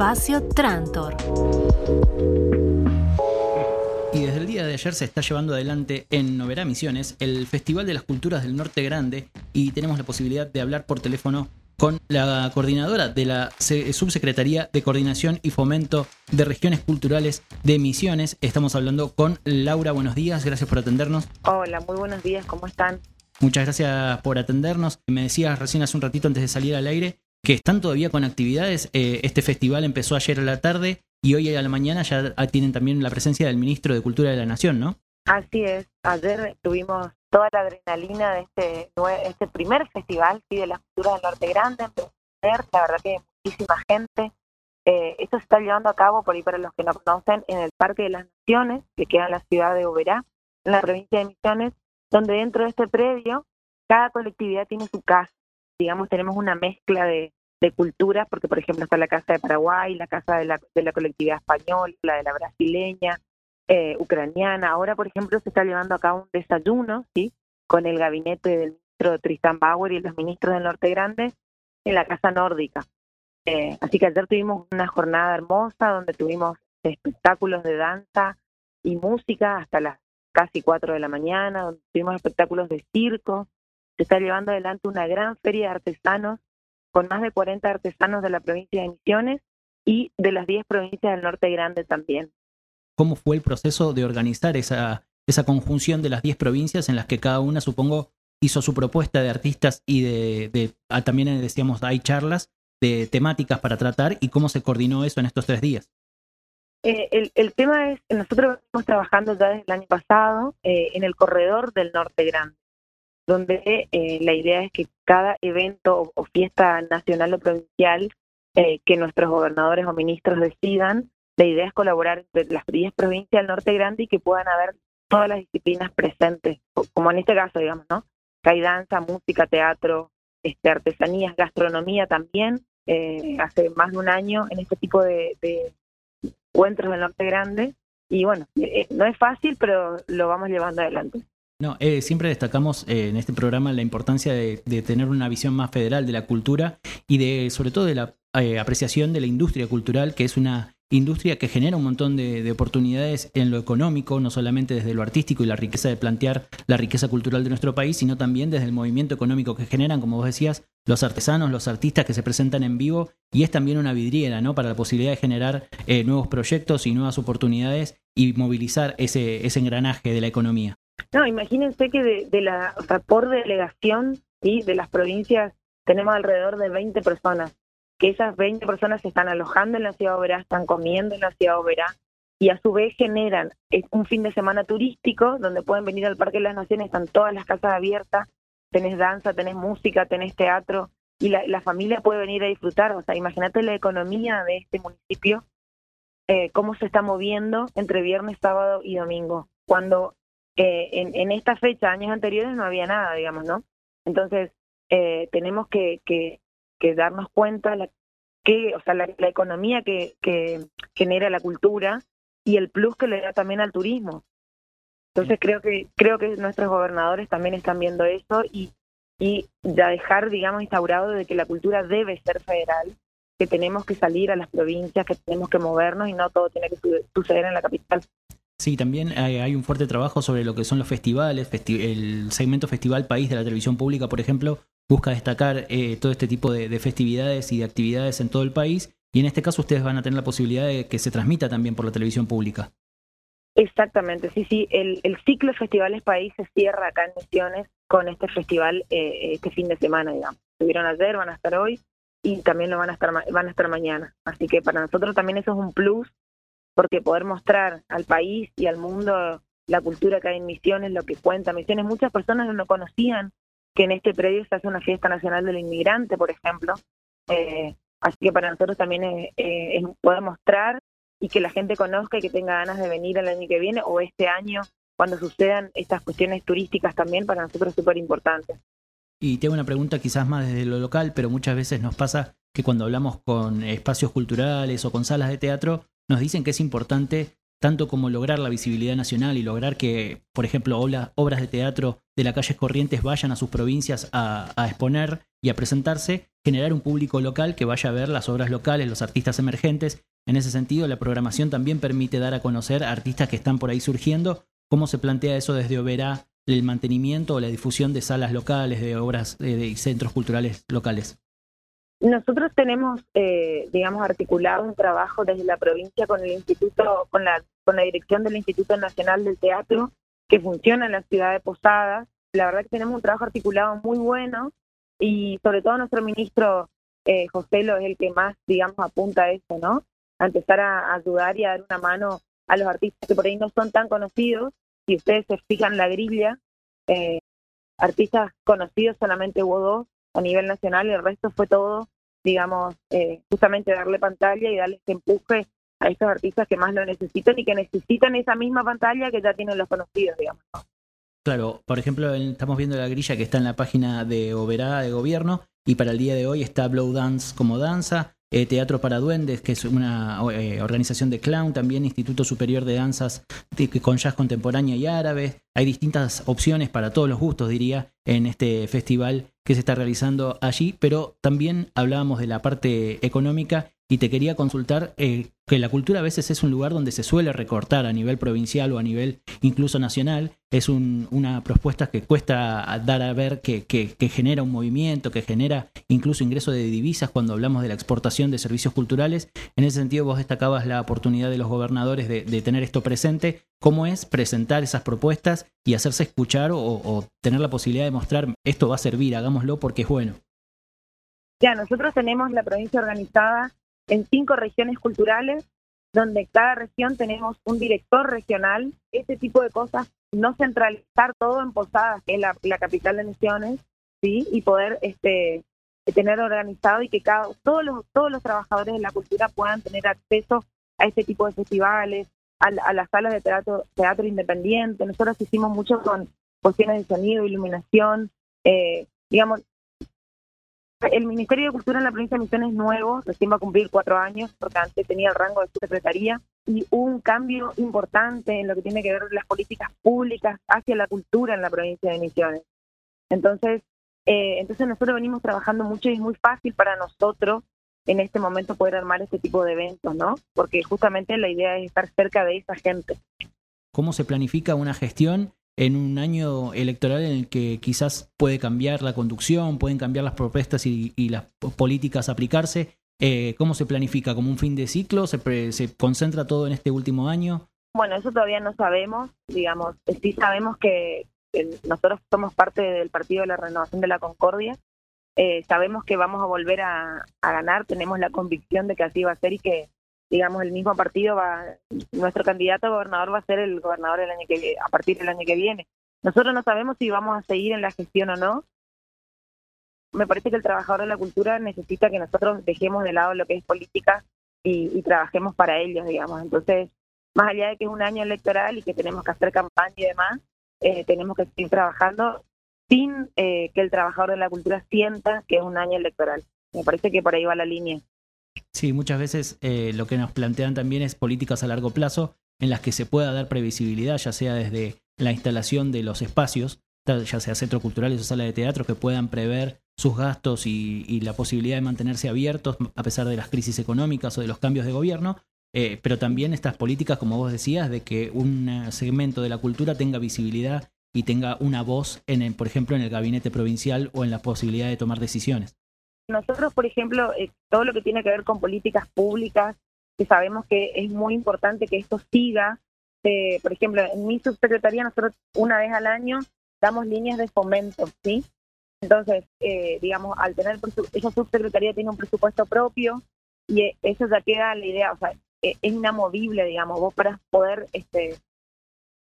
Espacio Trantor. Y desde el día de ayer se está llevando adelante en Noverá Misiones el Festival de las Culturas del Norte Grande y tenemos la posibilidad de hablar por teléfono con la coordinadora de la Subsecretaría de Coordinación y Fomento de Regiones Culturales de Misiones. Estamos hablando con Laura. Buenos días, gracias por atendernos. Hola, muy buenos días, ¿cómo están? Muchas gracias por atendernos. Me decías recién hace un ratito antes de salir al aire que están todavía con actividades. Eh, este festival empezó ayer a la tarde y hoy a la mañana ya tienen también la presencia del ministro de Cultura de la Nación, ¿no? Así es. Ayer tuvimos toda la adrenalina de este, este primer festival ¿sí? de la cultura del Norte Grande. la verdad que muchísima gente. Eh, esto se está llevando a cabo, por ahí para los que no conocen, en el Parque de las Naciones, que queda en la ciudad de Oberá, en la provincia de Misiones, donde dentro de este predio cada colectividad tiene su casa. Digamos, tenemos una mezcla de, de culturas, porque por ejemplo está la casa de Paraguay, la casa de la, de la colectividad española, la de la brasileña, eh, ucraniana. Ahora, por ejemplo, se está llevando a cabo un desayuno, ¿sí? Con el gabinete del ministro Tristan Bauer y los ministros del Norte Grande en la Casa Nórdica. Eh, así que ayer tuvimos una jornada hermosa donde tuvimos espectáculos de danza y música hasta las casi 4 de la mañana, donde tuvimos espectáculos de circo. Se está llevando adelante una gran feria de artesanos con más de 40 artesanos de la provincia de Misiones y de las 10 provincias del norte grande también. ¿Cómo fue el proceso de organizar esa, esa conjunción de las 10 provincias en las que cada una, supongo, hizo su propuesta de artistas y de, ah, también decíamos, hay charlas de temáticas para tratar y cómo se coordinó eso en estos tres días? Eh, el, tema es, nosotros estamos trabajando ya desde el año pasado eh, en el corredor del Norte Grande, donde eh, la idea es que cada evento o, fiesta nacional o provincial que nuestros gobernadores o ministros decidan, la idea es colaborar entre las 10 provincias del Norte Grande y que puedan haber todas las disciplinas presentes, como en este caso, digamos, ¿no? Que danza, música, teatro, este, artesanías, gastronomía también. hace más de un año en este tipo de encuentros en el norte grande. Y bueno, eh, no es fácil, pero lo vamos llevando adelante. No, eh, siempre destacamos eh, en este programa la importancia de, de, tener una visión más federal de la cultura y de, sobre todo, de la apreciación de la industria cultural, que es una industria que genera un montón de, oportunidades en lo económico, no solamente desde lo artístico y la riqueza de plantear la riqueza cultural de nuestro país, sino también desde el movimiento económico que generan, como vos decías, los artesanos, los artistas que se presentan en vivo, y es también una vidriera, ¿no? Para la posibilidad de generar eh, nuevos proyectos y nuevas oportunidades y movilizar ese engranaje de la economía. No, imagínense que de, la, por delegación, ¿sí? de las provincias tenemos alrededor de 20 personas que esas 20 personas se están alojando en la ciudad Oberá, están comiendo en la ciudad Oberá y a su vez generan un fin de semana turístico donde pueden venir al Parque de las Naciones, están todas las casas abiertas, tenés danza, tenés música, tenés teatro y la, familia puede venir a disfrutar. O sea, imagínate la economía de este municipio, eh, cómo se está moviendo entre viernes, sábado y domingo, cuando eh, en, esta fecha, años anteriores, no había nada, digamos, ¿no? Entonces, tenemos que, que, que darnos cuenta la, que, o sea, la, economía que, que genera la cultura y el plus que le da también al turismo. Entonces creo que creo que nuestros gobernadores también están viendo eso y y ya dejar, digamos, instaurado de que la cultura debe ser federal, que tenemos que salir a las provincias, que tenemos que movernos y no todo tiene que suceder en la capital. Sí, también hay, un fuerte trabajo sobre lo que son los festivales, el segmento Festival País de la televisión pública, por ejemplo, busca destacar eh, todo este tipo de, festividades y de actividades en todo el país. Y en este caso ustedes van a tener la posibilidad de que se transmita también por la televisión pública. Exactamente, sí, sí. El, ciclo Festivales País se cierra acá en Misiones con este festival eh, este fin de semana, digamos. Estuvieron ayer, van a estar hoy y también lo van a estar van a estar mañana. Así que para nosotros también eso es un plus porque poder mostrar al país y al mundo la cultura que hay en Misiones, lo que cuenta Misiones, muchas personas no conocían que en este predio se hace una fiesta nacional del inmigrante, por ejemplo. Eh, así que para nosotros también es, eh, poder mostrar y que la gente conozca y que tenga ganas de venir el año que viene o este año cuando sucedan estas cuestiones turísticas también para nosotros es súper importante. Y tengo una pregunta quizás más desde lo local, pero muchas veces nos pasa que cuando hablamos con espacios culturales o con salas de teatro, nos dicen que es importante tanto como lograr la visibilidad nacional y lograr que, por ejemplo, obras de teatro de la calle Corrientes vayan a sus provincias a, exponer y a presentarse, generar un público local que vaya a ver las obras locales, los artistas emergentes. En ese sentido, la programación también permite dar a conocer a artistas que están por ahí surgiendo. ¿Cómo se plantea eso desde Oberá, el mantenimiento o la difusión de salas locales, de obras de centros culturales locales? Nosotros tenemos, eh, digamos, articulado un trabajo desde la provincia con el instituto, con la, con la dirección del Instituto Nacional del Teatro, que funciona en la ciudad de Posadas. La verdad que tenemos un trabajo articulado muy bueno y sobre todo nuestro ministro eh, José lo es el que más, digamos, apunta a eso, ¿no? A empezar a, ayudar y a dar una mano a los artistas que por ahí no son tan conocidos. Si ustedes se fijan la grilla, eh, artistas conocidos solamente hubo dos a nivel nacional y el resto fue todo, digamos, eh, justamente darle pantalla y darle este empuje a estos artistas que más lo necesitan y que necesitan esa misma pantalla que ya tienen los conocidos, digamos. Claro, por ejemplo, estamos viendo la grilla que está en la página de Oberá de gobierno y para el día de hoy está Blow Dance como danza, eh, Teatro para Duendes, que es una eh, organización de clown, también Instituto Superior de Danzas con jazz contemporánea y árabe. Hay distintas opciones para todos los gustos, diría, en este festival que se está realizando allí, pero también hablábamos de la parte económica y te quería consultar eh, que la cultura a veces es un lugar donde se suele recortar a nivel provincial o a nivel incluso nacional. Es una propuesta que cuesta dar a ver que, genera un movimiento, que genera incluso ingreso de divisas cuando hablamos de la exportación de servicios culturales. En ese sentido, vos destacabas la oportunidad de los gobernadores de, tener esto presente. ¿Cómo es presentar esas propuestas y hacerse escuchar o tener la posibilidad de mostrar esto va a servir, hagámoslo porque es bueno? Ya, nosotros tenemos la provincia organizada en cinco regiones culturales, donde cada región tenemos un director regional, ese tipo de cosas, no centralizar todo en Posadas, que es la, capital de Misiones, ¿sí? y poder este, tener organizado y que cada, todos, los, todos los trabajadores de la cultura puedan tener acceso a este tipo de festivales, a, las salas de teatro, teatro independiente. Nosotros hicimos mucho con cuestiones de sonido, iluminación, eh, digamos, el Ministerio de Cultura en la provincia de Misiones es nuevo, recién va a cumplir cuatro años, porque antes tenía el rango de subsecretaría, y un cambio importante en lo que tiene que ver las políticas públicas hacia la cultura en la provincia de Misiones. Entonces, eh, entonces nosotros venimos trabajando mucho y es muy fácil para nosotros en este momento poder armar este tipo de eventos, ¿no? Porque justamente la idea es estar cerca de esa gente. ¿Cómo se planifica una gestión en un año electoral en el que quizás puede cambiar la conducción, pueden cambiar las propuestas y, las políticas aplicarse. Eh, ¿Cómo se planifica? ¿Como un fin de ciclo? ¿Se, ¿Se concentra todo en este último año? Bueno, eso todavía no sabemos. Digamos, sí sabemos que, nosotros somos parte del Partido de la Renovación de la Concordia. Eh, sabemos que vamos a volver a ganar, tenemos la convicción de que así va a ser y que digamos, el mismo partido va, nuestro candidato a gobernador va a ser el gobernador el año que a partir del año que viene. Nosotros no sabemos si vamos a seguir en la gestión o no. Me parece que el trabajador de la cultura necesita que nosotros dejemos de lado lo que es política y, trabajemos para ellos, digamos. Entonces, más allá de que es un año electoral y que tenemos que hacer campaña y demás, eh, tenemos que seguir trabajando sin eh, que el trabajador de la cultura sienta que es un año electoral. Me parece que por ahí va la línea. Sí, muchas veces eh, lo que nos plantean también es políticas a largo plazo en las que se pueda dar previsibilidad, ya sea desde la instalación de los espacios, ya sea centros culturales o sala de teatro, que puedan prever sus gastos y, la posibilidad de mantenerse abiertos a pesar de las crisis económicas o de los cambios de gobierno, eh, pero también estas políticas, como vos decías, de que un eh, segmento de la cultura tenga visibilidad y tenga una voz, en por ejemplo, en el gabinete provincial o en la posibilidad de tomar decisiones. Nosotros, por ejemplo, eh, todo lo que tiene que ver con políticas públicas, que sabemos que es muy importante que esto siga. Eh, por ejemplo, en mi subsecretaría nosotros una vez al año damos líneas de fomento, ¿sí? Entonces, eh, digamos, al tener esa subsecretaría tiene un presupuesto propio y eso ya queda la idea, o sea, es inamovible, digamos, vos para poder este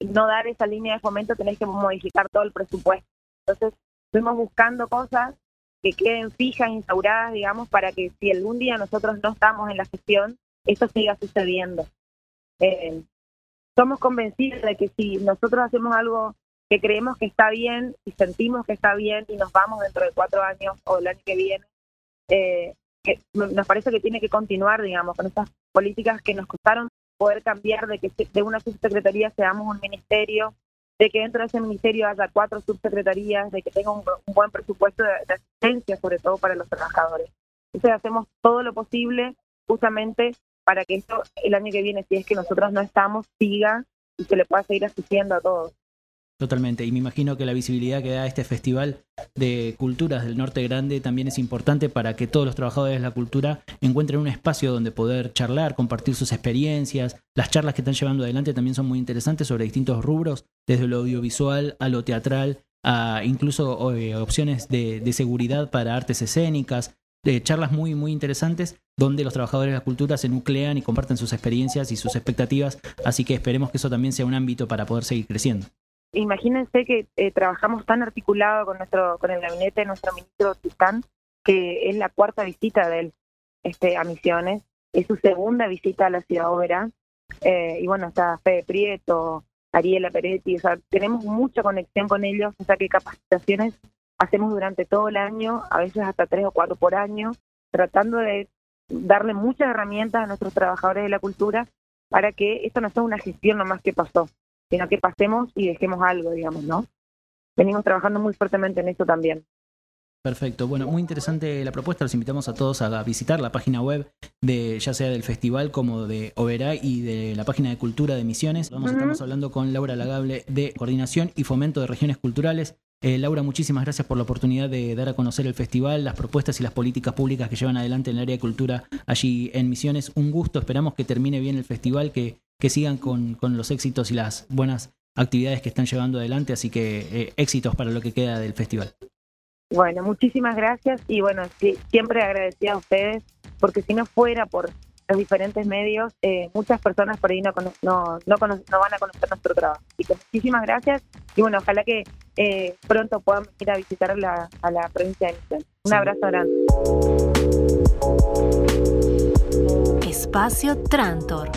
no dar esa línea de fomento tenés que modificar todo el presupuesto. Entonces, fuimos buscando cosas que queden fijas, instauradas, digamos, para que si algún día nosotros no estamos en la gestión, esto siga sucediendo. Eh, somos convencidos de que si nosotros hacemos algo que creemos que está bien y sentimos que está bien y nos vamos dentro de cuatro años o el año que viene, eh, que nos parece que tiene que continuar, digamos, con estas políticas que nos costaron poder cambiar de que de una subsecretaría seamos un ministerio de que dentro de ese ministerio haya cuatro subsecretarías, de que tenga un, buen presupuesto de, asistencia, sobre todo para los trabajadores. Entonces hacemos todo lo posible justamente para que esto el año que viene, si es que nosotros no estamos, siga y se le pueda seguir asistiendo a todos. Totalmente, y me imagino que la visibilidad que da este festival de culturas del Norte Grande también es importante para que todos los trabajadores de la cultura encuentren un espacio donde poder charlar, compartir sus experiencias. Las charlas que están llevando adelante también son muy interesantes sobre distintos rubros, desde lo audiovisual a lo teatral, a incluso eh, opciones de, seguridad para artes escénicas, charlas muy, muy interesantes donde los trabajadores de la cultura se nuclean y comparten sus experiencias y sus expectativas, así que esperemos que eso también sea un ámbito para poder seguir creciendo imagínense que eh, trabajamos tan articulado con nuestro con el gabinete de nuestro ministro Tistán, que es la cuarta visita de él este, a Misiones, es su segunda visita a la ciudad Obera, eh, y bueno, está Fede Prieto, Ariela Peretti, o sea, tenemos mucha conexión con ellos, o sea que capacitaciones hacemos durante todo el año, a veces hasta tres o cuatro por año, tratando de darle muchas herramientas a nuestros trabajadores de la cultura para que esto no sea una gestión nomás que pasó, sino que pasemos y dejemos algo, digamos, ¿no? Venimos trabajando muy fuertemente en esto también. Perfecto, bueno, muy interesante la propuesta. Los invitamos a todos a visitar la página web de ya sea del festival como de Oberá y de la página de Cultura de Misiones. Vamos, Estamos hablando con Laura Lagable de Coordinación y Fomento de Regiones Culturales. Eh, Laura, muchísimas gracias por la oportunidad de dar a conocer el festival, las propuestas y las políticas públicas que llevan adelante en el área de cultura allí en Misiones. Un gusto, esperamos que termine bien el festival, que que sigan con, con, los éxitos y las buenas actividades que están llevando adelante, así que eh, éxitos para lo que queda del festival. Bueno, muchísimas gracias y bueno, sí, siempre agradecida a ustedes, porque si no fuera por los diferentes medios, eh, muchas personas por ahí no, no, no, no, van a conocer nuestro trabajo. Así que muchísimas gracias y bueno, ojalá que eh, pronto puedan ir a visitar la, a la provincia de Misiones. Un abrazo grande. Espacio Trantor.